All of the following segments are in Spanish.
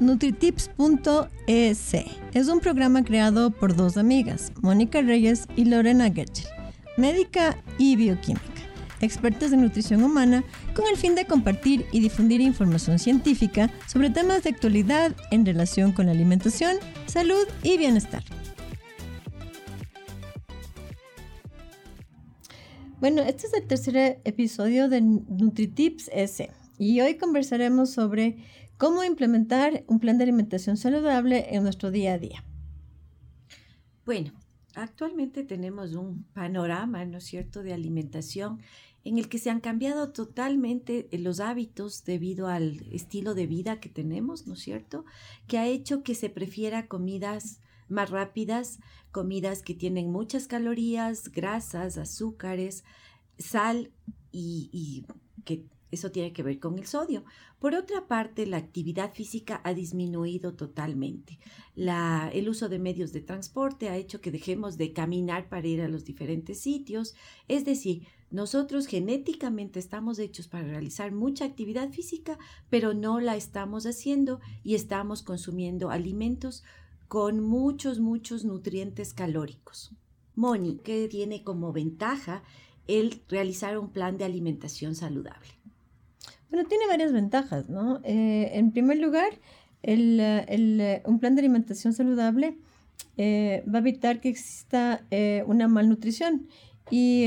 nutritips.es. Es un programa creado por dos amigas, Mónica Reyes y Lorena Getchel, médica y bioquímica, expertas en nutrición humana, con el fin de compartir y difundir información científica sobre temas de actualidad en relación con la alimentación, salud y bienestar. Bueno, este es el tercer episodio de NutriTips S y hoy conversaremos sobre cómo implementar un plan de alimentación saludable en nuestro día a día. Bueno, actualmente tenemos un panorama, ¿no es cierto?, de alimentación en el que se han cambiado totalmente los hábitos debido al estilo de vida que tenemos, ¿no es cierto?, que ha hecho que se prefiera comidas más rápidas, comidas que tienen muchas calorías, grasas, azúcares, sal y, y que eso tiene que ver con el sodio. Por otra parte, la actividad física ha disminuido totalmente. el uso de medios de transporte ha hecho que dejemos de caminar para ir a los diferentes sitios. Es decir, nosotros genéticamente estamos hechos para realizar mucha actividad física, pero no la estamos haciendo y estamos consumiendo alimentos con muchos, muchos nutrientes calóricos. Moni, ¿qué tiene como ventaja el realizar un plan de alimentación saludable? Bueno, tiene varias ventajas, ¿no? Eh, en primer lugar, un plan de alimentación saludable eh, va a evitar que exista eh, una malnutrición. Y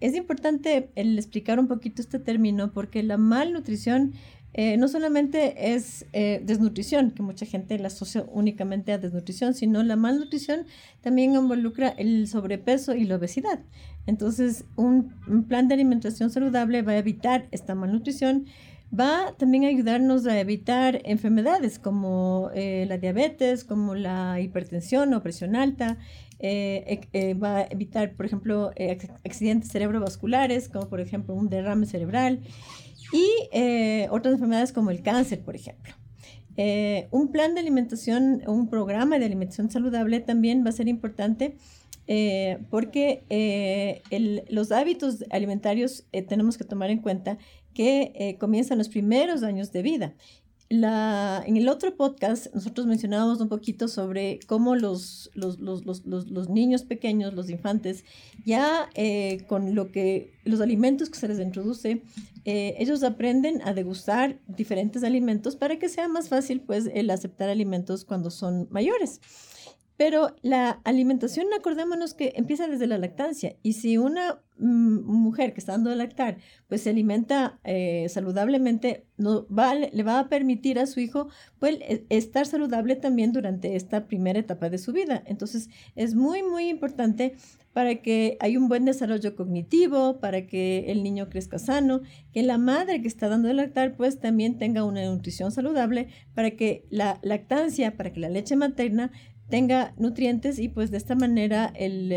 es importante el explicar un poquito este término porque la malnutrición eh, no solamente es eh, desnutrición, que mucha gente la asocia únicamente a desnutrición, sino la malnutrición también involucra el sobrepeso y la obesidad. Entonces, un, plan de alimentación saludable va a evitar esta malnutrición, va también a ayudarnos a evitar enfermedades como eh, la diabetes, como la hipertensión o presión alta, va a evitar, por ejemplo, accidentes cerebrovasculares, como por ejemplo un derrame cerebral y eh, otras enfermedades como el cáncer, por ejemplo. Eh, un plan de alimentación, un programa de alimentación saludable también va a ser importante eh, porque los hábitos alimentarios tenemos que tomar en cuenta que comienzan los primeros años de vida la, en el otro podcast nosotros mencionábamos un poquito sobre cómo los, niños pequeños, los infantes, ya eh, con lo que, los alimentos que se les introduce, eh, ellos aprenden a degustar diferentes alimentos para que sea más fácil pues el aceptar alimentos cuando son mayores. Pero la alimentación, acordémonos que empieza desde la lactancia. Y si una mm, mujer que está dando a lactar, pues se alimenta eh, saludablemente, le va a permitir a su hijo pues, e, estar saludable también durante esta primera etapa de su vida. Entonces, es muy, muy importante para que haya un buen desarrollo cognitivo, para que el niño crezca sano, que la madre que está dando de lactar pues también tenga una nutrición saludable, para que la lactancia, para que la leche materna tenga nutrientes y pues de esta manera el,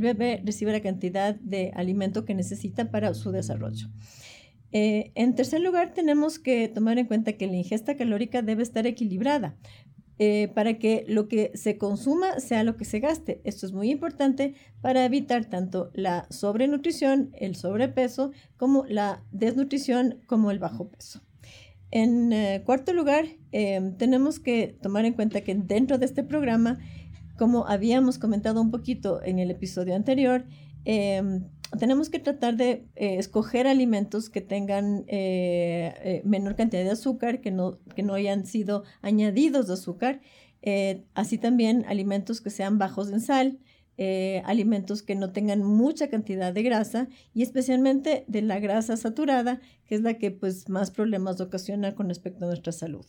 bebé recibe la cantidad de alimento que necesita para su desarrollo. Eh, en tercer lugar, tenemos que tomar en cuenta que la ingesta calórica debe estar equilibrada eh, para que lo que se consuma sea lo que se gaste. Esto es muy importante para evitar tanto la sobrenutrición, el sobrepeso, como la desnutrición, como el bajo peso. En eh, cuarto lugar, em, tenemos que tomar en cuenta que dentro de este programa, como habíamos comentado un poquito en el episodio anterior, em, tenemos que tratar de eh, escoger alimentos que tengan eh, menor cantidad de azúcar, que no, que no hayan sido añadidos de azúcar, así también alimentos que sean bajos en sal, eh, alimentos que no tengan mucha cantidad de grasa y especialmente de la grasa saturada, que es la que pues más problemas ocasiona con respecto a nuestra salud.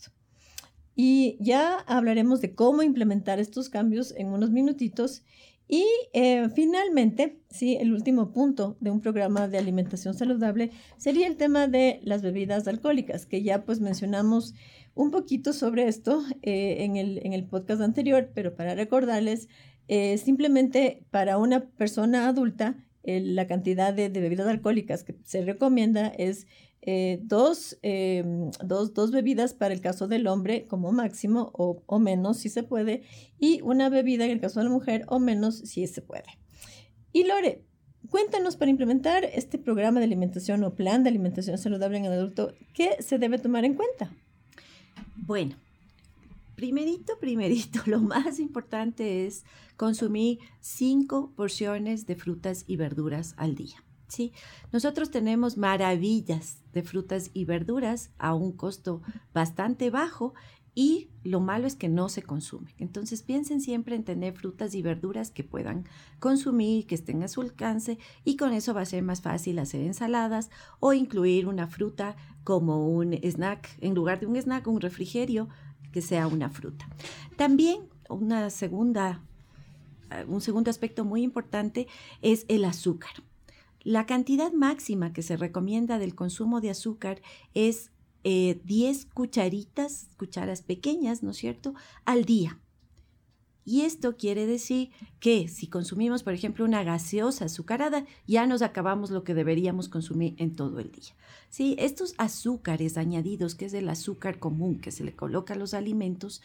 Y ya hablaremos de cómo implementar estos cambios en unos minutitos. Y eh, finalmente, sí, el último punto de un programa de alimentación saludable sería el tema de las bebidas alcohólicas, que ya pues mencionamos un poquito sobre esto eh, en, el, en el podcast anterior, pero para recordarles, eh, simplemente para una persona adulta, la cantidad de, bebidas alcohólicas que se recomienda es eh, em, dos, dos, bebidas para el caso del hombre como máximo o, o, menos si se puede y una bebida en el caso de la mujer o menos si se puede. Y Lore, cuéntanos para implementar este programa de alimentación o plan de alimentación saludable en el adulto, ¿qué se debe tomar en cuenta? Bueno, primerito, primerito, lo más importante es consumir cinco porciones de frutas y verduras al día. ¿sí? Nosotros tenemos maravillas de frutas y verduras a un costo bastante bajo y lo malo es que no se consume. Entonces piensen siempre en tener frutas y verduras que puedan consumir, que estén a su alcance y con eso va a ser más fácil hacer ensaladas o incluir una fruta como un snack, en lugar de un snack, un refrigerio sea una fruta. También una segunda, eh, un segundo aspecto muy importante es el azúcar. La cantidad máxima que se recomienda del consumo de azúcar es 10 eh, cucharitas, cucharas pequeñas, ¿no es cierto?, al día. Y esto quiere decir que si consumimos, por ejemplo, una gaseosa azucarada, ya nos acabamos lo que deberíamos consumir en todo el día. ¿Sí? Estos azúcares añadidos, que es el azúcar común que se le coloca a los alimentos,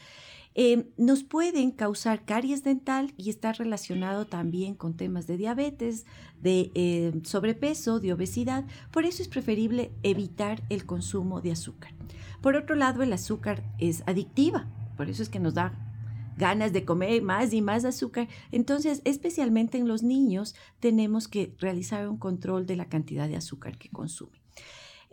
eh, nos pueden causar caries dental y está relacionado también con temas de diabetes, de eh, sobrepeso, de obesidad. Por eso es preferible evitar el consumo de azúcar. Por otro lado, el azúcar es adictiva, por eso es que nos da ganas de comer más y más azúcar. Entonces, especialmente en los niños, tenemos que realizar un control de la cantidad de azúcar que consumen.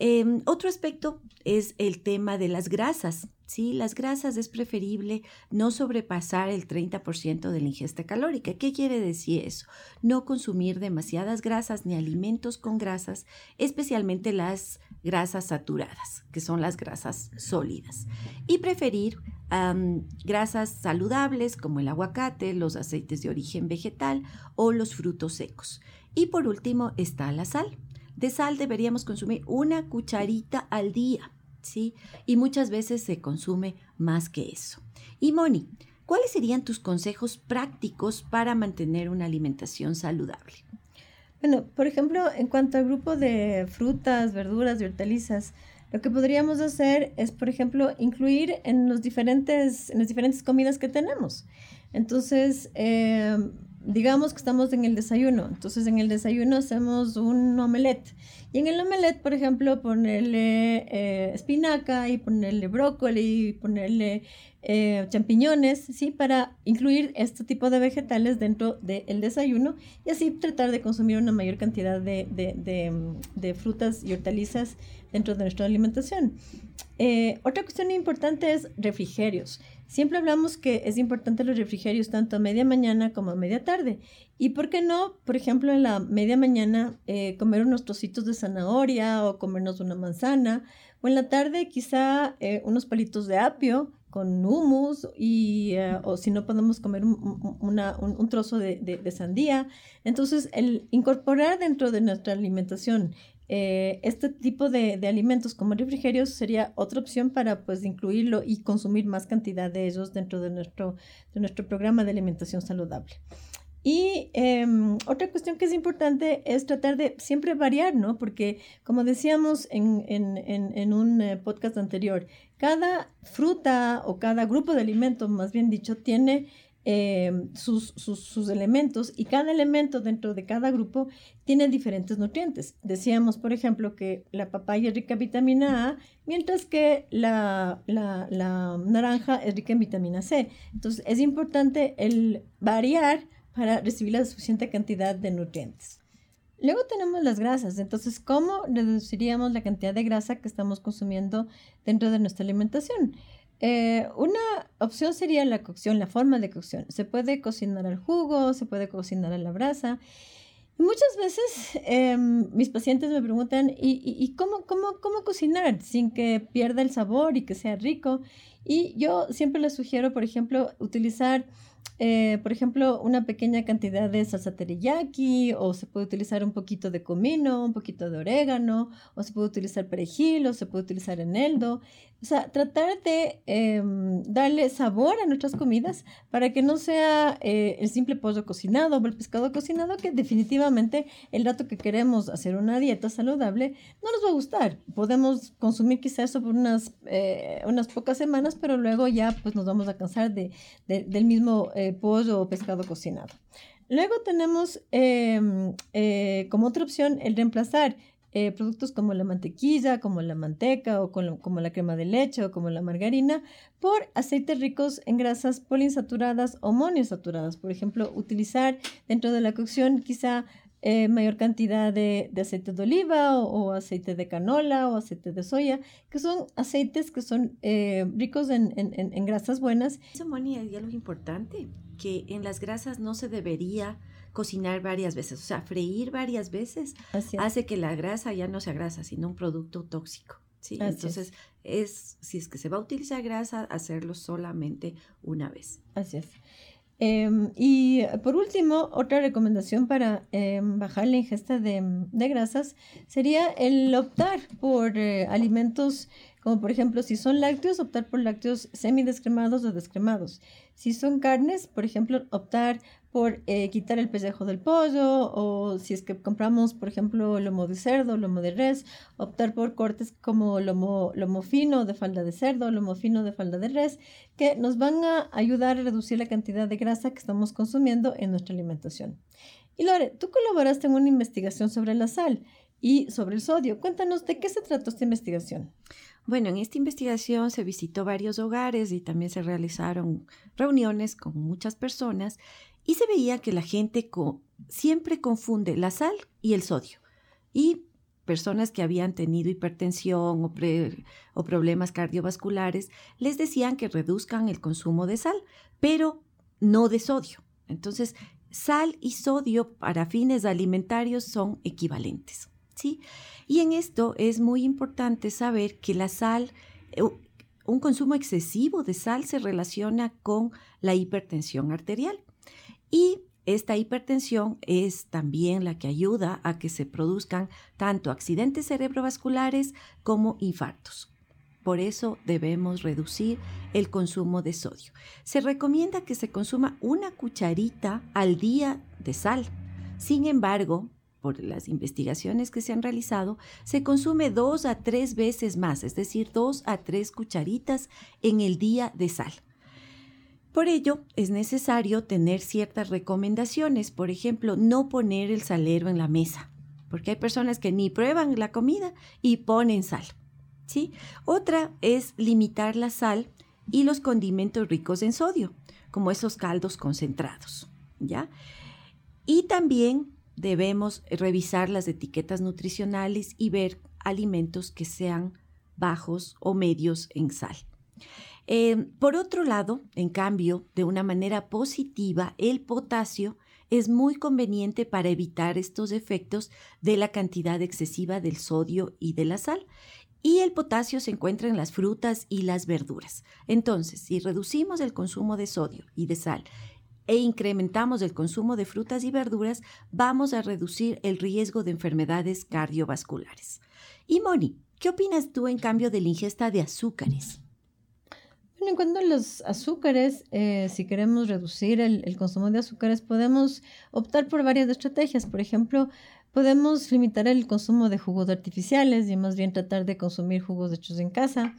Em, otro aspecto es el tema de las grasas. ¿sí? Las grasas es preferible no sobrepasar el 30% de la ingesta calórica. ¿Qué quiere decir eso? No consumir demasiadas grasas ni alimentos con grasas, especialmente las grasas saturadas, que son las grasas sólidas. Y preferir grasas saludables como el aguacate, los aceites de origen vegetal o los frutos secos. Y por último está la sal de sal deberíamos consumir una cucharita al día, ¿sí? Y muchas veces se consume más que eso. Y Moni, ¿cuáles serían tus consejos prácticos para mantener una alimentación saludable? Bueno, por ejemplo, en cuanto al grupo de frutas, verduras y hortalizas, lo que podríamos hacer es, por ejemplo, incluir en, los diferentes, en las diferentes comidas que tenemos. Entonces, eh, digamos que estamos en el desayuno, entonces en el desayuno hacemos un omelette. Y en el omelette, por ejemplo, ponerle eh, espinaca y ponerle brócoli y ponerle eh, champiñones, ¿sí? Para incluir este tipo de vegetales dentro del desayuno y así tratar de consumir una mayor cantidad de, de frutas y hortalizas dentro de nuestra alimentación. Eh, otra cuestión importante es refrigerios. Siempre hablamos que es importante los refrigerios tanto a media mañana como a media tarde. ¿Y por qué no, por ejemplo, en la media mañana eh, comer unos trocitos de zanahoria o comernos una manzana? O en la tarde quizá eh, unos palitos de apio con humus y, o si no podemos comer un, trozo de, de, sandía. Entonces, el incorporar dentro de nuestra alimentación eh, este tipo de, alimentos como refrigerios sería otra opción para pues incluirlo y consumir más cantidad de ellos dentro de nuestro, de nuestro programa de alimentación saludable. Y em, otra cuestión que es importante es tratar de siempre variar, ¿no? Porque como decíamos en, en, en, un eh, podcast anterior, cada fruta o cada grupo de alimentos, más bien dicho, tiene Em, sus, sus, elementos y cada elemento dentro de cada grupo tiene diferentes nutrientes. Decíamos, por ejemplo, que la papaya es rica en vitamina A, mientras que la, la, la naranja es rica en vitamina C. Entonces, es importante el variar para recibir la suficiente cantidad de nutrientes. Luego tenemos las grasas, entonces, ¿cómo reduciríamos la cantidad de grasa que estamos consumiendo dentro de nuestra alimentación? Eh, una opción sería la cocción, la forma de cocción. Se puede cocinar al jugo, se puede cocinar a la brasa. muchas veces em, mis pacientes me preguntan, ¿y, y, cómo, cómo, cómo cocinar sin que pierda el sabor y que sea rico? Y yo siempre les sugiero, por ejemplo, utilizar eh, por ejemplo, una pequeña cantidad de salsa teriyaki, o se puede utilizar un poquito de comino, un poquito de orégano, o se puede utilizar perejil, o se puede utilizar eneldo. O sea, tratar de em, darle sabor a nuestras comidas para que no sea eh, el simple pollo cocinado o el pescado cocinado, que definitivamente el rato que queremos hacer una dieta saludable no nos va a gustar. Podemos consumir quizás eso por unas, eh, unas pocas semanas, pero luego ya pues nos vamos a cansar de, del mismo eh, pollo o pescado cocinado. Luego tenemos em, como otra opción el reemplazar eh, productos como la mantequilla, como la manteca o como la crema de leche o como la margarina por aceites ricos en grasas poliinsaturadas o monoinsaturadas. Por ejemplo, utilizar dentro de la cocción quizá eh, mayor cantidad de, aceite de oliva o, aceite de canola o aceite de soya, que son aceites que son eh, ricos en, grasas buenas. Eso, Moni, hay algo importante, que en las grasas no se debería cocinar varias veces, o sea, freír varias veces hace que la grasa ya no sea grasa, sino un producto tóxico. ¿sí? Entonces, es. si es que se va a utilizar grasa, hacerlo solamente una vez. Así es. Em, y por último, otra recomendación para em, bajar la ingesta de, grasas sería el optar por eh, alimentos como por ejemplo si son lácteos, optar por lácteos semidescremados o descremados. Si son carnes, por ejemplo, optar por eh, quitar el pellejo del pollo o si es que compramos, por ejemplo, lomo de cerdo, lomo de res, optar por cortes como lomo, lomo fino de falda de cerdo, lomo fino de falda de res, que nos van a ayudar a reducir la cantidad de grasa que estamos consumiendo en nuestra alimentación. Y Lore, tú colaboraste en una investigación sobre la sal y sobre el sodio. Cuéntanos de qué se trató esta investigación. Bueno, en esta investigación se visitó varios hogares y también se realizaron reuniones con muchas personas y se veía que la gente siempre confunde la sal y el sodio. Y personas que habían tenido hipertensión o, o, problemas cardiovasculares les decían que reduzcan el consumo de sal, pero no de sodio. Entonces, sal y sodio para fines alimentarios son equivalentes. Y en esto es muy importante saber que la sal, eh, un consumo excesivo de sal se relaciona con la hipertensión arterial. Y esta hipertensión es también la que ayuda a que se produzcan tanto accidentes cerebrovasculares como infartos. Por eso debemos reducir el consumo de sodio. Se recomienda que se consuma una cucharita al día de sal. Sin embargo, por las investigaciones que se han realizado, se consume dos a tres veces más, es decir, dos a tres cucharitas en el día de sal. Por ello, es necesario tener ciertas recomendaciones, por ejemplo, no poner el salero en la mesa, porque hay personas que ni prueban la comida y ponen sal. ¿sí? Otra es limitar la sal y los condimentos ricos en sodio, como esos caldos concentrados, ¿ya? Y también debemos revisar las etiquetas nutricionales y ver alimentos que sean bajos o medios en sal. Eh, por otro lado, en cambio, de una manera positiva, el potasio es muy conveniente para evitar estos efectos de la cantidad excesiva del sodio y de la sal. Y el potasio se encuentra en las frutas y las verduras. Entonces, si reducimos el consumo de sodio y de sal e incrementamos el consumo de frutas y verduras, vamos a reducir el riesgo de enfermedades cardiovasculares. Y Moni, ¿qué opinas tú en cambio de la ingesta de azúcares? En cuanto a los azúcares, eh, si queremos reducir el, consumo de azúcares, podemos optar por varias estrategias. Por ejemplo, podemos limitar el consumo de jugos artificiales y más bien tratar de consumir jugos hechos en casa.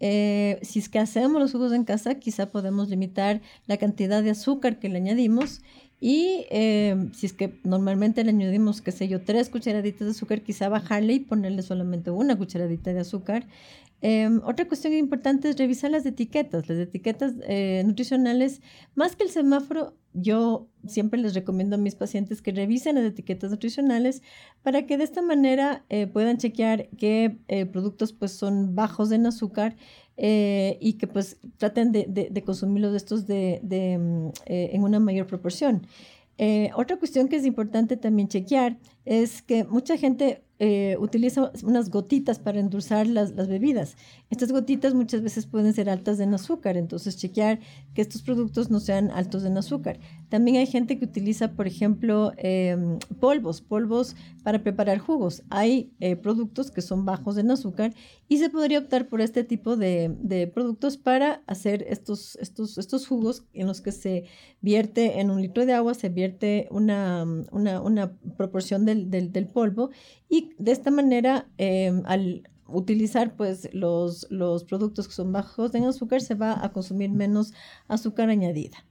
Eh, si es que hacemos los jugos en casa, quizá podemos limitar la cantidad de azúcar que le añadimos y eh, si es que normalmente le añadimos, qué sé yo, tres cucharaditas de azúcar, quizá bajarle y ponerle solamente una cucharadita de azúcar. Em, otra cuestión importante es revisar las etiquetas. Las etiquetas eh, nutricionales, más que el semáforo, yo siempre les recomiendo a mis pacientes que revisen las etiquetas nutricionales para que de esta manera eh, puedan chequear qué eh, productos pues, son bajos en azúcar y que pues traten de, de, consumirlos de estos de, mm, en una mayor proporción. otra cuestión que es importante también chequear es que mucha gente eh, utiliza unas gotitas para endulzar las, las, bebidas. Estas gotitas muchas veces pueden ser altas en azúcar, entonces chequear que estos productos no sean altos en azúcar. También hay gente que utiliza, por ejemplo, em, polvos, polvos para preparar jugos. Hay eh, productos que son bajos en azúcar y se podría optar por este tipo de, de productos para hacer estos, estos, estos jugos en los que se vierte en un litro de agua, se vierte una, una, una proporción del, del, del polvo y de esta manera, em, al utilizar pues los, los productos que son bajos en azúcar, se va a consumir menos azúcar añadida.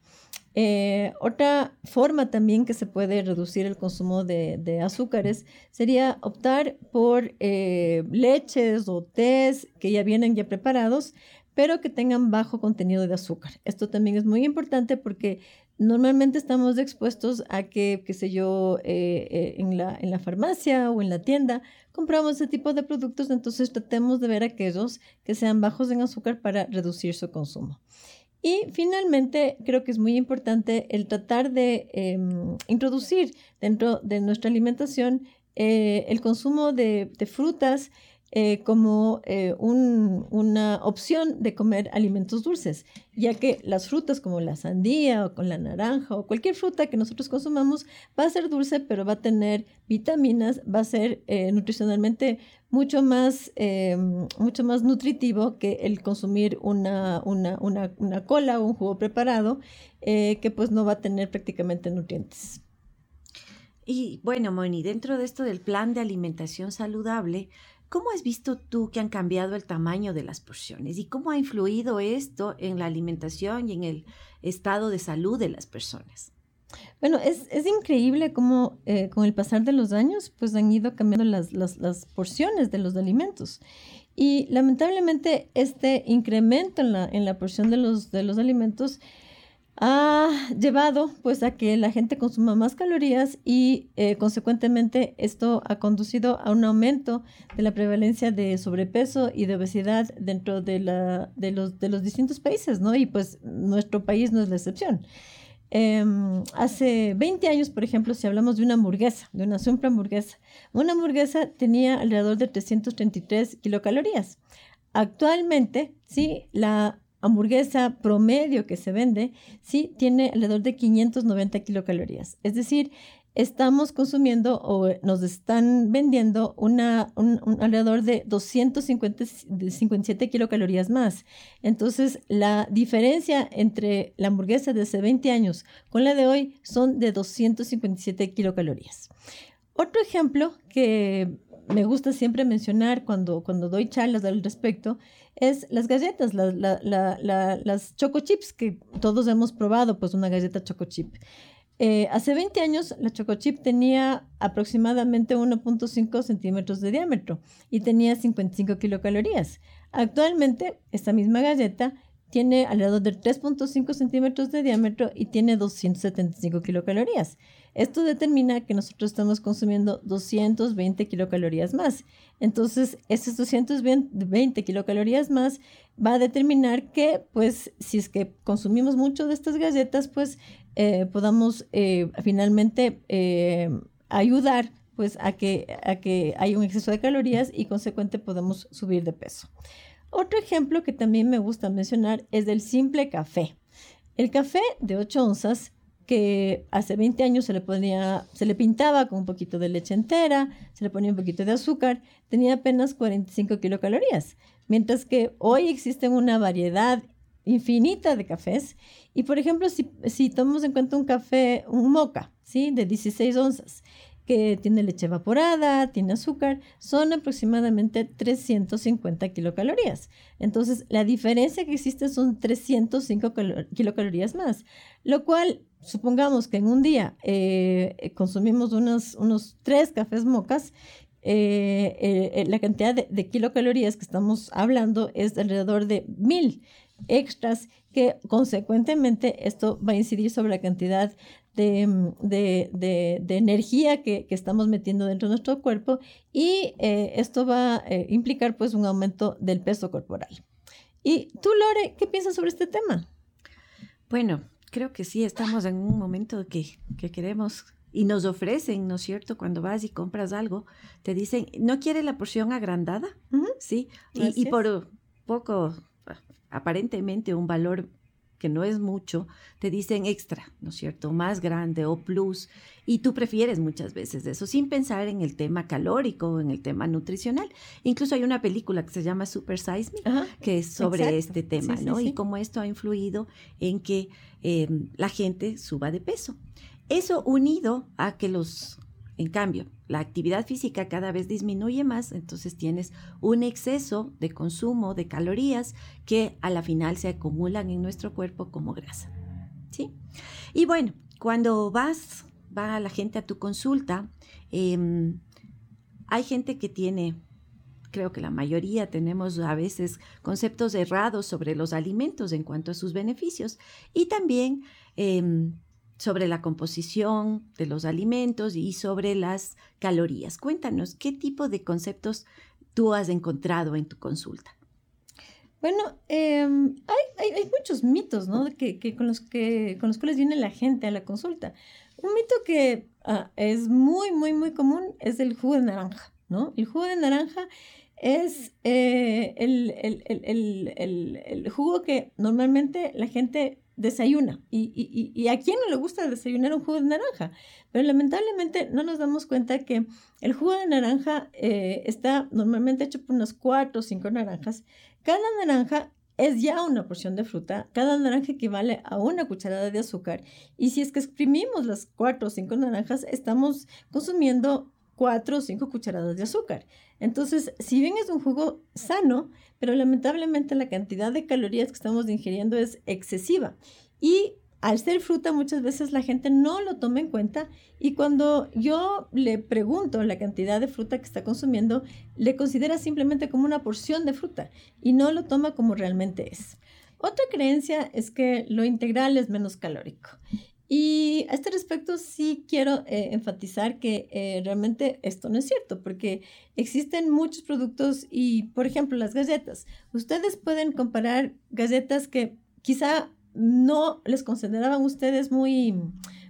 Eh, otra forma también que se puede reducir el consumo de, azúcares sería optar por eh, leches o tés que ya vienen ya preparados, pero que tengan bajo contenido de azúcar. Esto también es muy importante porque normalmente estamos expuestos a que, qué sé yo, eh, en, la, en la farmacia o en la tienda compramos ese tipo de productos, entonces tratemos de ver aquellos que sean bajos en azúcar para reducir su consumo. Y finalmente, creo que es muy importante el tratar de em, introducir dentro de nuestra alimentación eh, el consumo de frutas eh, como eh, una opción de comer alimentos dulces, ya que las frutas como la sandía o con la naranja o cualquier fruta que nosotros consumamos va a ser dulce, pero va a tener vitaminas, va a ser eh, nutricionalmente mucho más, mucho más nutritivo que el consumir una, una, una, una cola o un jugo preparado que pues no va a tener prácticamente nutrientes. Y bueno, Moni, dentro de esto del plan de alimentación saludable, ¿Cómo has visto tú que han cambiado el tamaño de las porciones y cómo ha influido esto en la alimentación y en el estado de salud de las personas? Bueno, es, increíble cómo eh, con el pasar de los años pues han ido cambiando las, las, porciones de los alimentos. Y lamentablemente este incremento en la, en la porción de los, de los alimentos ha llevado pues a que la gente consuma más calorías y eh, consecuentemente esto ha conducido a un aumento de la prevalencia de sobrepeso y de obesidad dentro de, la, de, los, de los distintos países, ¿no? Y pues nuestro país no es la excepción. Em, hace 20 años, por ejemplo, si hablamos de una hamburguesa, de una simple hamburguesa, una hamburguesa tenía alrededor de 333 kilocalorías. Actualmente, sí, la hamburguesa promedio que se vende, sí, tiene alrededor de 590 kilocalorías. Es decir, estamos consumiendo o nos están vendiendo una, un, alrededor de 257 kilocalorías más. Entonces, la diferencia entre la hamburguesa de hace 20 años con la de hoy son de 257 kilocalorías. Otro ejemplo que me gusta siempre mencionar cuando, cuando doy charlas al respecto es las galletas, las choco chips que todos hemos probado, pues una galleta choco chip. Eh, hace 20 años la choco chip tenía aproximadamente 1.5 centímetros de diámetro y tenía 55 kilocalorías. Actualmente esta misma galleta tiene alrededor de 3.5 centímetros de diámetro y tiene 275 kilocalorías. Esto determina que nosotros estamos consumiendo 220 kilocalorías más. Entonces, esas 220 kilocalorías más va a determinar que, pues, si es que consumimos mucho de estas galletas, pues, eh, podamos eh, finalmente eh, ayudar pues a que, a que haya un exceso de calorías y consecuente podemos subir de peso. Otro ejemplo que también me gusta mencionar es del simple café. El café de 8 onzas que hace 20 años se le ponía, se le pintaba con un poquito de leche entera, se le ponía un poquito de azúcar, tenía apenas 45 kilocalorías, mientras que hoy existe una variedad infinita de cafés y por ejemplo si, si tomamos en cuenta un café, un moca, ¿sí? de 16 onzas, que tiene leche evaporada, tiene azúcar, son aproximadamente 350 kilocalorías. Entonces, la diferencia que existe son 305 kilocalorías más, lo cual, supongamos que en un día eh, consumimos unos, unos tres cafés mocas, eh, eh, la cantidad de, de, kilocalorías que estamos hablando es de alrededor de mil extras que consecuentemente esto va a incidir sobre la cantidad de, energía que, estamos metiendo dentro de nuestro cuerpo y eh, esto va a eh, implicar pues un aumento del peso corporal. ¿Y tú, Lore, qué piensas sobre este tema? Bueno, creo que sí, estamos en un momento que, queremos y nos ofrecen, ¿no es cierto? Cuando vas y compras algo, te dicen, ¿no quiere la porción agrandada? Sí, y, y, por poco, aparentemente un valor que no es mucho, te dicen extra, ¿no es cierto? Más grande o plus. Y tú prefieres muchas veces eso, sin pensar en el tema calórico, en el tema nutricional. Incluso hay una película que se llama Super Size Me, que es sobre este tema, ¿no? Y cómo esto ha influido en que em, la gente suba de peso. Eso unido a que los en cambio, la actividad física cada vez disminuye más, entonces tienes un exceso de consumo de calorías que a la final se acumulan en nuestro cuerpo como grasa. Sí. Y bueno, cuando vas, va la gente a tu consulta, em, hay gente que tiene creo que la mayoría tenemos a veces conceptos errados sobre los alimentos en cuanto a sus beneficios y también em, sobre la composición de los alimentos y sobre las calorías. Cuéntanos, ¿qué tipo de conceptos tú has encontrado en tu consulta? Bueno, em, hay, muchos mitos, ¿no? Que, con, los que, con los cuales viene la gente a la consulta. Un mito que ah, es muy, muy, muy común es el jugo de naranja, ¿no? El jugo de naranja es eh, el, el, el, el, jugo que normalmente la gente desayuna. Y, y, y, a quién no le gusta desayunar un jugo de naranja? Pero lamentablemente no nos damos cuenta que el jugo de naranja eh, está normalmente hecho por unas cuatro o cinco naranjas. Cada naranja es ya una porción de fruta. Cada naranja equivale a una cucharada de azúcar. Y si es que exprimimos las cuatro o cinco naranjas, estamos consumiendo cuatro o cinco cucharadas de azúcar. Entonces, si bien es un jugo sano, pero lamentablemente la cantidad de calorías que estamos ingiriendo es excesiva. Y al ser fruta muchas veces la gente no lo toma en cuenta y cuando yo le pregunto la cantidad de fruta que está consumiendo, le considera simplemente como una porción de fruta y no lo toma como realmente es. Otra creencia es que lo integral es menos calórico. Y a este respecto sí quiero eh, enfatizar que eh, realmente esto no es cierto, porque existen muchos productos y, por ejemplo, las galletas. Ustedes pueden comparar galletas que quizá no les consideraban ustedes muy,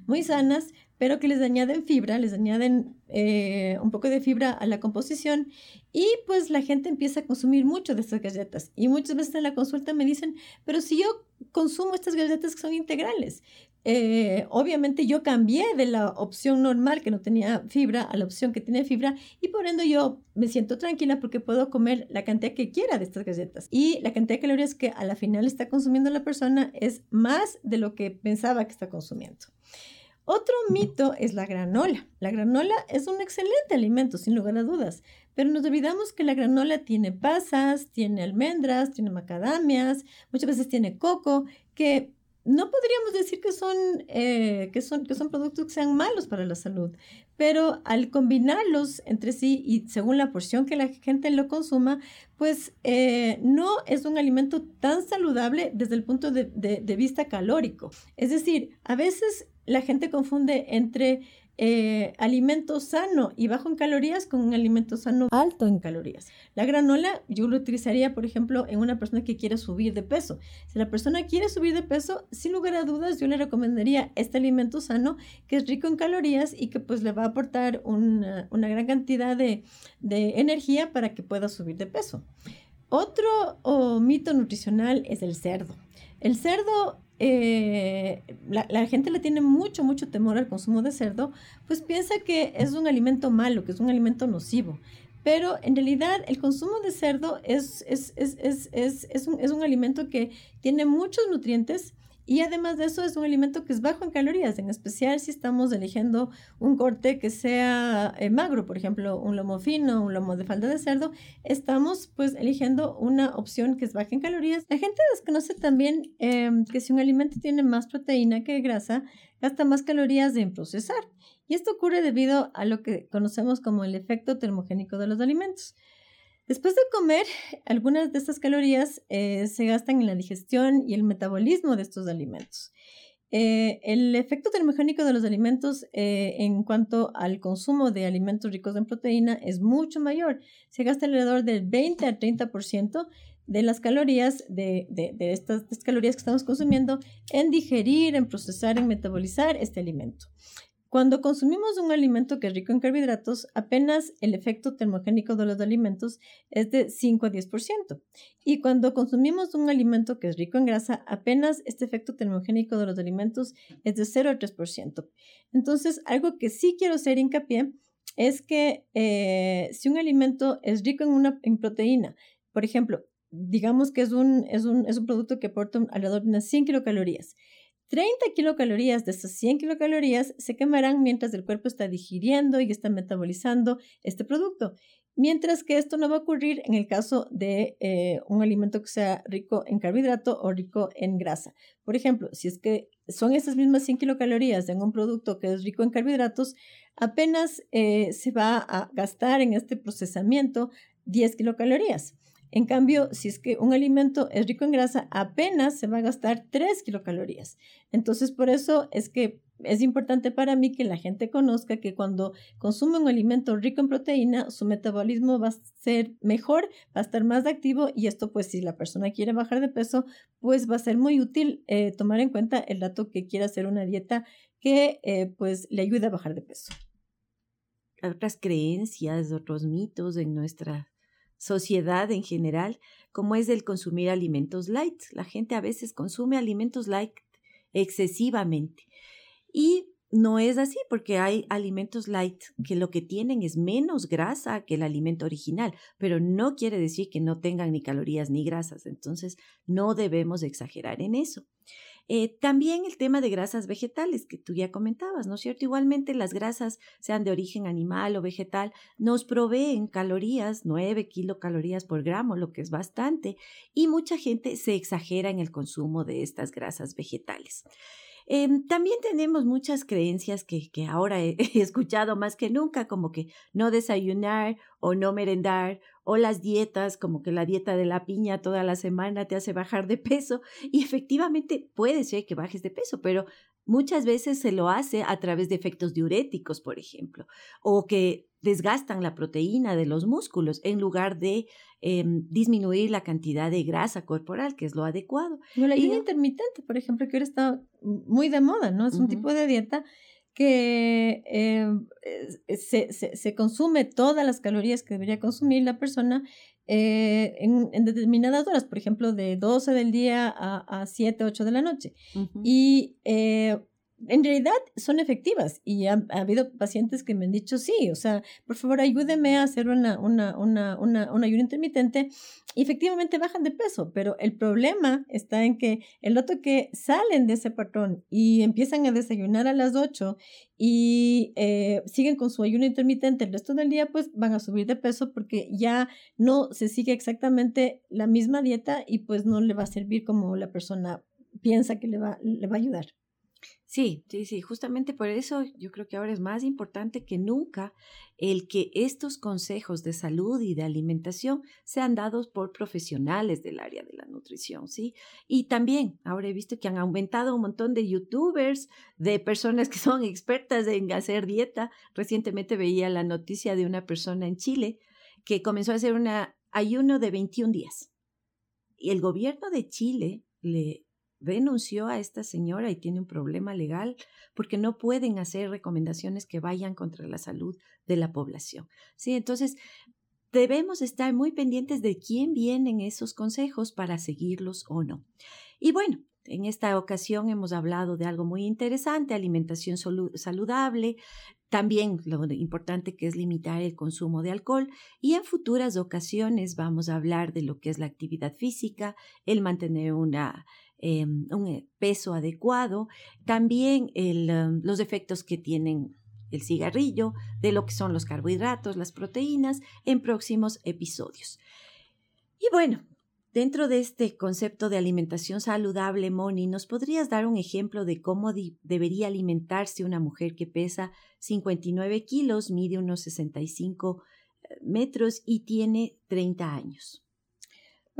muy sanas, pero que les añaden fibra, les añaden eh, un poco de fibra a la composición y pues la gente empieza a consumir mucho de estas galletas. Y muchas veces en la consulta me dicen, pero si yo consumo estas galletas que son integrales, eh, obviamente yo cambié de la opción normal que no tenía fibra a la opción que tiene fibra y por ende yo me siento tranquila porque puedo comer la cantidad que quiera de estas galletas y la cantidad de calorías que a la final está consumiendo la persona es más de lo que pensaba que está consumiendo. Otro mito es la granola. La granola es un excelente alimento, sin lugar a dudas, pero nos olvidamos que la granola tiene pasas, tiene almendras, tiene macadamias, muchas veces tiene coco, que no podríamos decir que son, eh, que, son, que son productos que sean malos para la salud, pero al combinarlos entre sí y según la porción que la gente lo consuma, pues eh, no es un alimento tan saludable desde el punto de, de vista calórico. Es decir, a veces la gente confunde entre eh, alimento sano y bajo en calorías con un alimento sano alto en calorías. La granola yo lo utilizaría, por ejemplo, en una persona que quiere subir de peso. Si la persona quiere subir de peso, sin lugar a dudas, yo le recomendaría este alimento sano que es rico en calorías y que pues le va a aportar una, gran cantidad de, energía para que pueda subir de peso. Otro mito nutricional es el cerdo. El cerdo eh, la, gente le tiene mucho, mucho temor al consumo de cerdo, pues piensa que es un alimento malo, que es un alimento nocivo. Pero en realidad el consumo de cerdo es, es, es, es un, un, alimento que tiene muchos nutrientes y además de eso es un alimento que es bajo en calorías, en especial si estamos eligiendo un corte que sea eh, magro, por ejemplo, un lomo fino, un lomo de falda de cerdo, estamos pues eligiendo una opción que es baja en calorías. La gente desconoce también em, que si un alimento tiene más proteína que grasa, gasta más calorías en procesar. Y esto ocurre debido a lo que conocemos como el efecto termogénico de los alimentos. Después de comer, algunas de estas calorías eh, se gastan en la digestión y el metabolismo de estos alimentos. Eh, el efecto termogénico de los alimentos eh, en cuanto al consumo de alimentos ricos en proteína es mucho mayor. Se gasta alrededor del 20 a 30% de las calorías, de, estas calorías que estamos consumiendo, en digerir, en procesar, en metabolizar este alimento. Cuando consumimos un alimento que es rico en carbohidratos, apenas el efecto termogénico de los alimentos es de 5 a 10%. Y cuando consumimos un alimento que es rico en grasa, apenas este efecto termogénico de los alimentos es de 0 a 3%. Entonces, algo que sí quiero hacer hincapié es que eh, si un alimento es rico en, proteína, por ejemplo, digamos que es un, es un, es un producto que aporta alrededor de unas 100 kilocalorías, 30 kilocalorías de esas 100 kilocalorías se quemarán mientras el cuerpo está digiriendo y está metabolizando este producto. mientras que esto no va a ocurrir en el caso de eh, un alimento que sea rico en carbohidrato o rico en grasa. Por ejemplo, si es que son esas mismas 100 kilocalorías en un producto que es rico en carbohidratos, apenas eh, se va a gastar en este procesamiento 10 kilocalorías. En cambio, si es que un alimento es rico en grasa, apenas se va a gastar 3 kilocalorías. Entonces, por eso es que es importante para mí que la gente conozca que cuando consume un alimento rico en proteína, su metabolismo va a ser mejor, va a estar más activo y esto pues si la persona quiere bajar de peso, pues va a ser muy útil eh, tomar en cuenta el dato que quiera hacer una dieta que eh, pues le ayude a bajar de peso. Otras creencias, otros mitos en nuestra sociedad en general, como es el consumir alimentos light. La gente a veces consume alimentos light excesivamente. Y no es así porque hay alimentos light que lo que tienen es menos grasa que el alimento original, pero no quiere decir que no tengan ni calorías ni grasas. Entonces, no debemos exagerar en eso. Eh, también el tema de grasas vegetales que tú ya comentabas, ¿no es cierto? Igualmente las grasas, sean de origen animal o vegetal, nos proveen calorías, 9 kilocalorías por gramo, lo que es bastante, y mucha gente se exagera en el consumo de estas grasas vegetales. Em, también tenemos muchas creencias que, que ahora he, escuchado más que nunca, como que no desayunar o no merendar, o las dietas, como que la dieta de la piña toda la semana te hace bajar de peso. Y efectivamente puede ser que bajes de peso, pero muchas veces se lo hace a través de efectos diuréticos, por ejemplo, o que desgastan la proteína de los músculos en lugar de em, disminuir la cantidad de grasa corporal, que es lo adecuado. la ayuno intermitente, por ejemplo, que ahora está muy de moda, ¿no? Es un tipo de dieta que em, se, se, consume todas las calorías que debería consumir la persona eh, en, determinadas horas, por ejemplo, de 12 del día a, a 7, 8 de la noche. Y eh, en realidad son efectivas y ha, habido pacientes que me han dicho, sí, o sea, por favor ayúdeme a hacer una, una, una, una, un ayuno intermitente y efectivamente bajan de peso, pero el problema está en que el otro que salen de ese patrón y empiezan a desayunar a las 8 y eh, siguen con su ayuno intermitente el resto del día, pues van a subir de peso porque ya no se sigue exactamente la misma dieta y pues no le va a servir como la persona piensa que le va, le va a ayudar. Sí, sí, sí, justamente por eso yo creo que ahora es más importante que nunca el que estos consejos de salud y de alimentación sean dados por profesionales del área de la nutrición, ¿sí? Y también ahora he visto que han aumentado un montón de youtubers, de personas que son expertas en hacer dieta. Recientemente veía la noticia de una persona en Chile que comenzó a hacer un ayuno de 21 días. Y el gobierno de Chile le denunció a esta señora y tiene un problema legal porque no pueden hacer recomendaciones que vayan contra la salud de la población. Sí, entonces debemos estar muy pendientes de quién vienen esos consejos para seguirlos o no. Y bueno, en esta ocasión hemos hablado de algo muy interesante, alimentación saludable, también lo importante que es limitar el consumo de alcohol y en futuras ocasiones vamos a hablar de lo que es la actividad física, el mantener una Em, un eh, peso adecuado, también em, los efectos que tienen el cigarrillo, de lo que son los carbohidratos, las proteínas, en próximos episodios. Y bueno, dentro de este concepto de alimentación saludable, Moni, ¿nos podrías dar un ejemplo de cómo debería alimentarse una mujer que pesa 59 kilos, mide unos 65 eh, metros y tiene 30 años?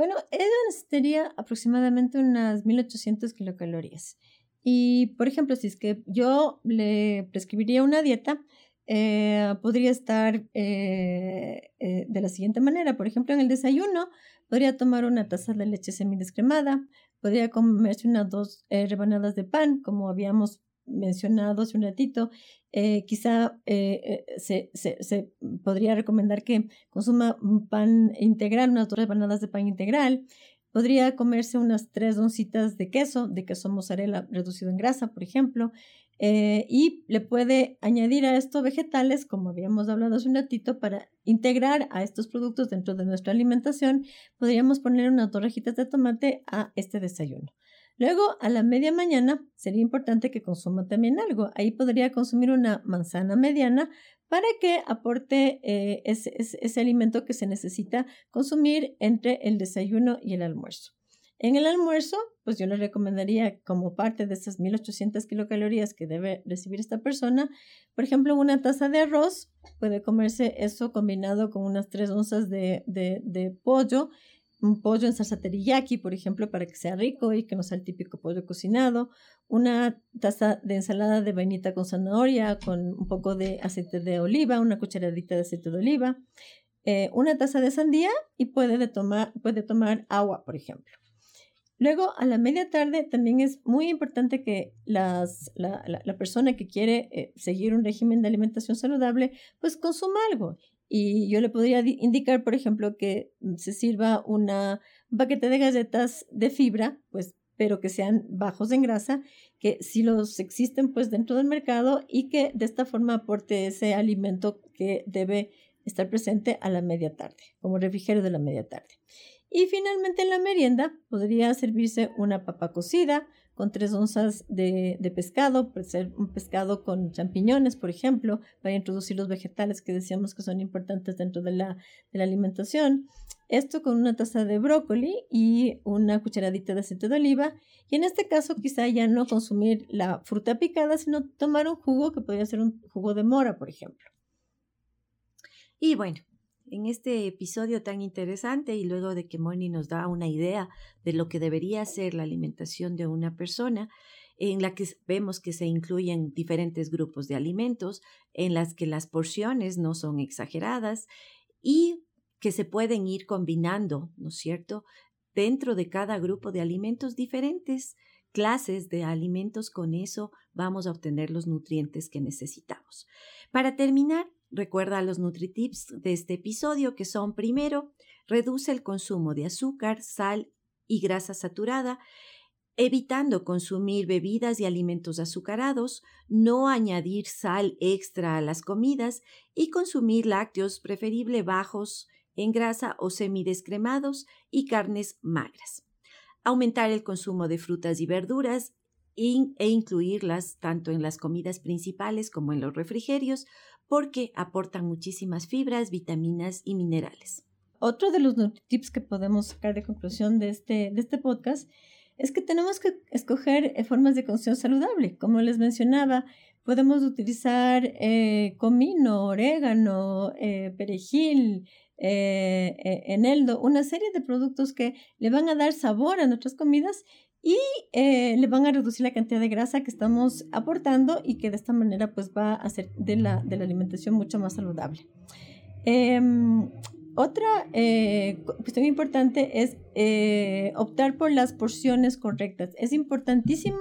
Bueno, ella necesitaría aproximadamente unas 1800 kilocalorías. Y, por ejemplo, si es que yo le prescribiría una dieta, eh, podría estar eh, eh, de la siguiente manera. Por ejemplo, en el desayuno podría tomar una taza de leche semidescremada, podría comerse unas dos rebanadas de pan, como habíamos mencionado hace un ratito, eh, quizá eh, eh, se, se, se, podría recomendar que consuma un pan integral, unas dos de pan integral. Podría comerse unas tres oncitas de queso, de queso mozzarella reducido en grasa, por ejemplo. y le puede añadir a esto vegetales, como habíamos hablado hace un ratito, para integrar a estos productos dentro de nuestra alimentación. Podríamos poner unas dos rejitas de tomate a este desayuno. Luego, a la media mañana, sería importante que consuma también algo. Ahí podría consumir una manzana mediana para que aporte eh, ese, alimento que se necesita consumir entre el desayuno y el almuerzo. En el almuerzo, pues yo le recomendaría como parte de esas 1800 kilocalorías que debe recibir esta persona, por ejemplo, una taza de arroz, puede comerse eso combinado con unas 3 onzas de pollo un pollo en salsa teriyaki, por ejemplo, para que sea rico y que no sea el típico pollo cocinado, una taza de ensalada de vainita con zanahoria, con un poco de aceite de oliva, una cucharadita de aceite de oliva, eh, una taza de sandía y puede, tomar, puede tomar agua, por ejemplo. Luego, a la media tarde, también es muy importante que las, la, la, persona que quiere eh, seguir un régimen de alimentación saludable, pues consuma algo. Y yo le podría indicar, por ejemplo, que se sirva una, un paquete de galletas de fibra, pues, pero que sean bajos en grasa, que si los existen, pues, dentro del mercado y que de esta forma aporte ese alimento que debe estar presente a la media tarde, como refrigerio de la media tarde. Y finalmente en la merienda podría servirse una papa cocida, con tres onzas de, pescado, puede ser un pescado con champiñones, por ejemplo, para introducir los vegetales que decíamos que son importantes dentro de la, de la alimentación. Esto con una taza de brócoli y una cucharadita de aceite de oliva. Y en este caso quizá ya no consumir la fruta picada, sino tomar un jugo que podría ser un jugo de mora, por ejemplo. Y bueno, en este episodio tan interesante y luego de que Moni nos da una idea de lo que debería ser la alimentación de una persona, en la que vemos que se incluyen diferentes grupos de alimentos, en las que las porciones no son exageradas y que se pueden ir combinando, ¿no es cierto?, dentro de cada grupo de alimentos diferentes clases de alimentos, con eso vamos a obtener los nutrientes que necesitamos. Para terminar, Recuerda los NutriTips de este episodio que son primero, reduce el consumo de azúcar, sal y grasa saturada, evitando consumir bebidas y alimentos azucarados, no añadir sal extra a las comidas y consumir lácteos preferible bajos en grasa o semidescremados y carnes magras. Aumentar el consumo de frutas y verduras e incluirlas tanto en las comidas principales como en los refrigerios, porque aportan muchísimas fibras, vitaminas y minerales. Otro de los tips que podemos sacar de conclusión de este, de este podcast es que tenemos que escoger eh, formas de consumo saludable. Como les mencionaba, podemos utilizar eh, comino, orégano, eh, perejil, eneldo, una serie de productos que le van a dar sabor a nuestras comidas y eh, le van a reducir la cantidad de grasa que estamos aportando y que de esta manera pues va a hacer de la, de la alimentación mucho más saludable. Em, otra eh, cuestión importante es eh, optar por las porciones correctas. Es importantísimo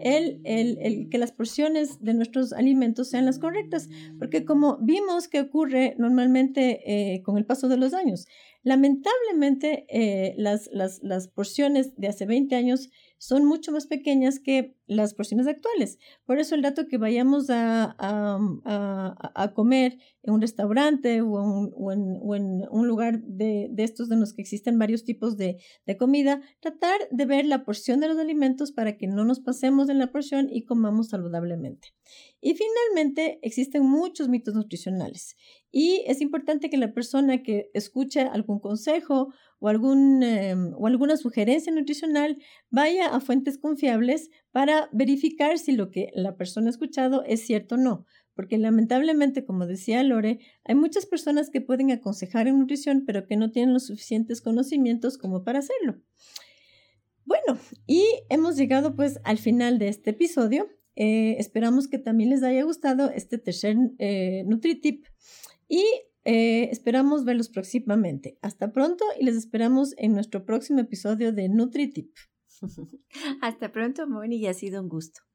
el, el, el, que las porciones de nuestros alimentos sean las correctas, porque como vimos que ocurre normalmente con el paso de los años, Lamentablemente, eh, las, las, las, porciones de hace 20 años son mucho más pequeñas que las porciones actuales. Por eso el dato que vayamos a, a, a, comer en un restaurante o, o, en, o en, un lugar de, de, estos de los que existen varios tipos de, de, comida, tratar de ver la porción de los alimentos para que no nos pasemos en la porción y comamos saludablemente. Y finalmente, existen muchos mitos nutricionales y es importante que la persona que escuche algún consejo o, algún, em, o alguna sugerencia nutricional vaya a fuentes confiables para verificar si lo que la persona ha escuchado es cierto o no. Porque lamentablemente, como decía Lore, hay muchas personas que pueden aconsejar en nutrición, pero que no tienen los suficientes conocimientos como para hacerlo. Bueno, y hemos llegado pues al final de este episodio. Eh, esperamos que también les haya gustado este tercer eh, NutriTip y eh, esperamos verlos próximamente. Hasta pronto y les esperamos en nuestro próximo episodio de NutriTip. Hasta pronto, Moni, y ha sido un gusto.